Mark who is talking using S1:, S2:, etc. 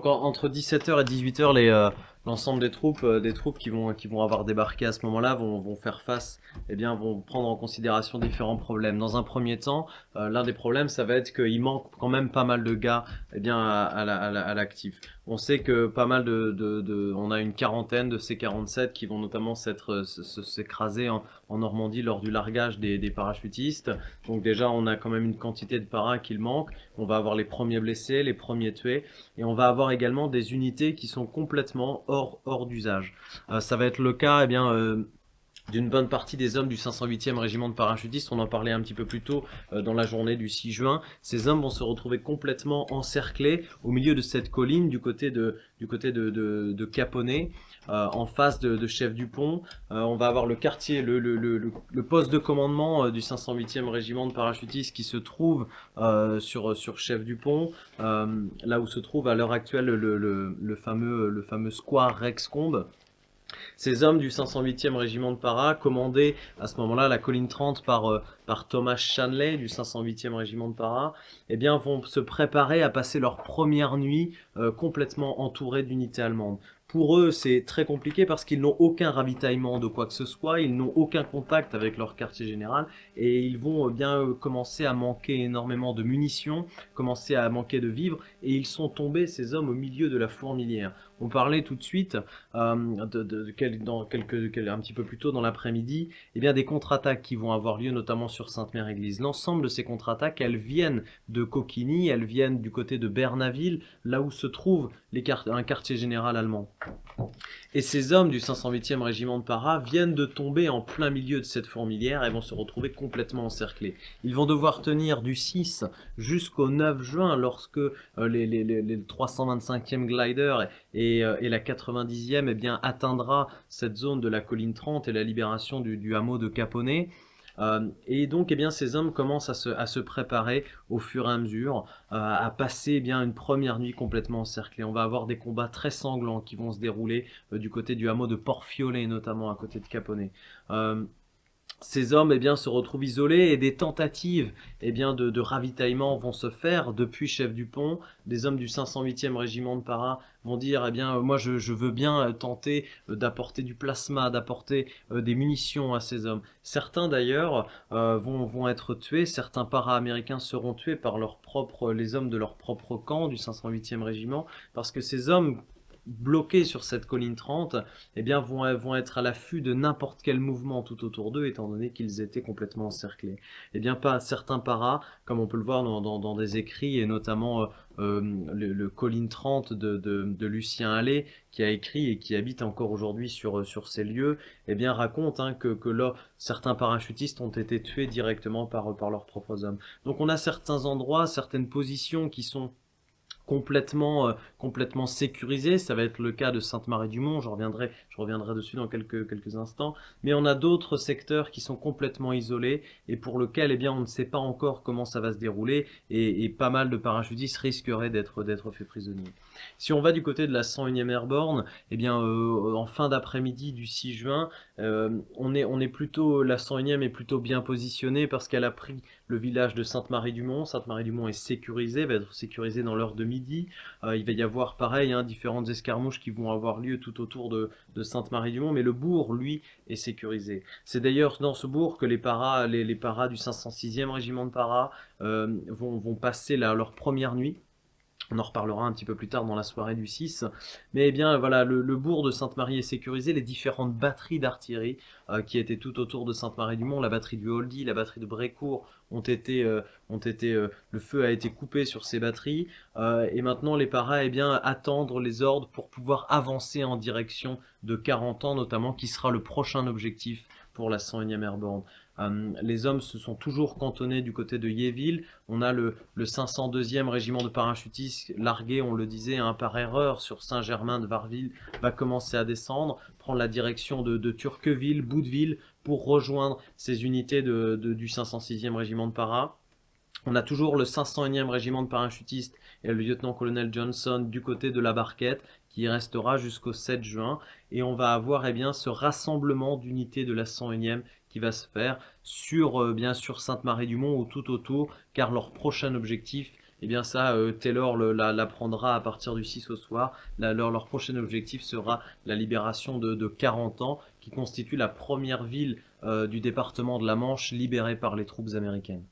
S1: Donc en- entre 17h et 18h, les, euh, l'ensemble des troupes, euh, des troupes qui vont, avoir débarqué à ce moment-là vont, faire face, eh bien, vont prendre en considération différents problèmes. Dans un premier temps, euh, l'un des problèmes, ça va être qu'il manque quand même pas mal de gars, eh bien, à, à la- à la- à l'actif. On sait que pas mal de, on a une quarantaine de ces 47 qui vont notamment s'écraser en, en Normandie lors du largage des, parachutistes. Donc déjà, on a quand même une quantité de paras qu'il manque. On va avoir les premiers blessés, les premiers tués, et on va avoir également des unités qui sont complètement hors, hors d'usage. Euh, ça va être le cas, eh bien, euh, d'une bonne partie des hommes du 508e régiment de parachutistes. On en parlait un petit peu plus tôt euh, dans la journée du 6 juin. Ces hommes vont se retrouver complètement encerclés au milieu de cette colline du côté de, du côté de, de, Caponnet, euh, en face de, Chef Dupont. Euh, on va avoir le quartier, le, le, le, le- poste de commandement euh, du 508e régiment de parachutistes qui se trouve sur, sur Chef Dupont, euh, là où se trouve à l'heure actuelle le, fameux, le fameux square Rex Combe. Ces hommes du 508e régiment de para, commandés à ce moment-là la colline 30 par, euh, par Thomas Shanley du 508e régiment de para, eh vont se préparer à passer leur première nuit euh, complètement entourés d'unités allemandes. Pour eux, c'est très compliqué parce qu'ils n'ont aucun ravitaillement de quoi que ce soit, ils n'ont aucun contact avec leur quartier général et ils vont euh, bien euh, commencer à manquer énormément de munitions, commencer à manquer de vivres et ils sont tombés, ces hommes, au milieu de la fourmilière. On parlait tout de suite, euh, de, de- de un petit peu plus tôt dans l'après-midi, eh des contre-attaques qui vont avoir lieu notamment sur Sainte-Mère-Église. L'ensemble de ces contre-attaques, elles viennent de Coquigny, elles viennent du côté de Bernaville, là où se trouve un quartier général allemand. Et ces hommes du 508e régiment de para viennent de tomber en plein milieu de cette fourmilière et vont se retrouver complètement encerclés. Ils vont devoir tenir du 6 jusqu'au 9 juin lorsque euh, les, les, les, les 325e glider et, euh, la 90e eh bien, atteindra cette zone de la colline 30 et la libération du, du hameau de Caponnet. Euh, et donc, eh bien, ces hommes commencent à se, préparer au fur et à mesure euh, à passer eh bien une première nuit complètement encerclée. On va avoir des combats très sanglants qui vont se dérouler euh, du côté du hameau de Port-Fiolet, notamment à côté de Caponnet. Ces hommes eh bien, se retrouvent isolés et des tentatives eh bien, de, ravitaillement vont se faire depuis Chef Dupont. Des hommes du 508e régiment de para vont dire eh bien, euh, Moi, je, veux bien euh, tenter euh, d'apporter du plasma, d'apporter des munitions à ces hommes. Certains d'ailleurs vont, vont être tués, certains para-américains seront tués par leurs propres, les hommes de leur propre camp du 508e régiment, parce que ces hommes bloqués sur cette colline 30 eh bien, vont, vont être à l'affût de n'importe quel mouvement tout autour d'eux, étant donné qu'ils étaient complètement encerclés. Eh bien, pas certains paras, comme on peut le voir dans, dans, dans des écrits, et notamment euh, euh, le, le colline 30 de, de, de Lucien Allais, qui a écrit et qui habite encore aujourd'hui sur, sur ces lieux, eh bien, raconte hein, que, que là, certains parachutistes ont été tués directement par, par leurs propres hommes. Donc, on a certains endroits, certaines positions qui sont complètement euh, complètement sécurisé. Ça va être le cas de Sainte-Marie-du-Mont. Je reviendrai, je reviendrai dessus dans quelques, quelques instants. Mais on a d'autres secteurs qui sont complètement isolés et pour lesquels, eh bien, on ne sait pas encore comment ça va se dérouler et, pas mal de parachutistes risqueraient d'être, faits prisonniers. Si on va du côté de la 101e Airborne, eh bien, euh, en fin d'après-midi du 6 juin, euh, on est, on est plutôt, la 101e est plutôt bien positionnée parce qu'elle a pris le village de Sainte-Marie-du-Mont. Sainte-Marie-du-Mont est sécurisée, va être sécurisée dans l'heure de midi. Euh, il va y avoir pareil, hein, différentes escarmouches qui vont avoir lieu tout autour de, Sainte-Marie-du-Mont, mais le bourg, lui, est sécurisé. C'est d'ailleurs dans ce bourg que les paras, du 506e régiment de paras euh, vont, passer leur première nuit. On en reparlera un petit peu plus tard dans la soirée du 6. Mais eh bien voilà, le, bourg de Sainte-Marie est sécurisé. Les différentes batteries d'artillerie euh, qui étaient tout autour de Sainte-Marie-du-Mont, la batterie du Holdy, la batterie de Brécourt, ont été, euh, ont été, euh, le feu a été coupé sur ces batteries. Et maintenant, les paras, eh bien, attendre les ordres pour pouvoir avancer en direction de 40 ans, notamment, qui sera le prochain objectif pour la 101e Airborne. Euh, les hommes se sont toujours cantonnés du côté de Yéville. On a le, le 502e régiment de parachutistes largué, on le disait, hein, par erreur sur Saint-Germain de Varville, va commencer à descendre, prendre la direction de, Turqueville, Boudeville, pour rejoindre ces unités de- du 506e régiment de para. On a toujours le 501e régiment de parachutistes et le lieutenant-colonel Johnson du côté de la barquette qui restera jusqu'au 7 juin. Et on va avoir eh bien, ce rassemblement d'unités de la 101e qui va se faire sur, euh, bien sûr, Sainte-Marie-du-Mont ou tout autour, car leur prochain objectif eh bien ça, euh, Taylor le- la, la prendra à partir du 6 au soir. Leur, prochain objectif sera la libération de, de 40 ans, qui constitue la première ville euh, du département de la Manche libérée par les troupes américaines.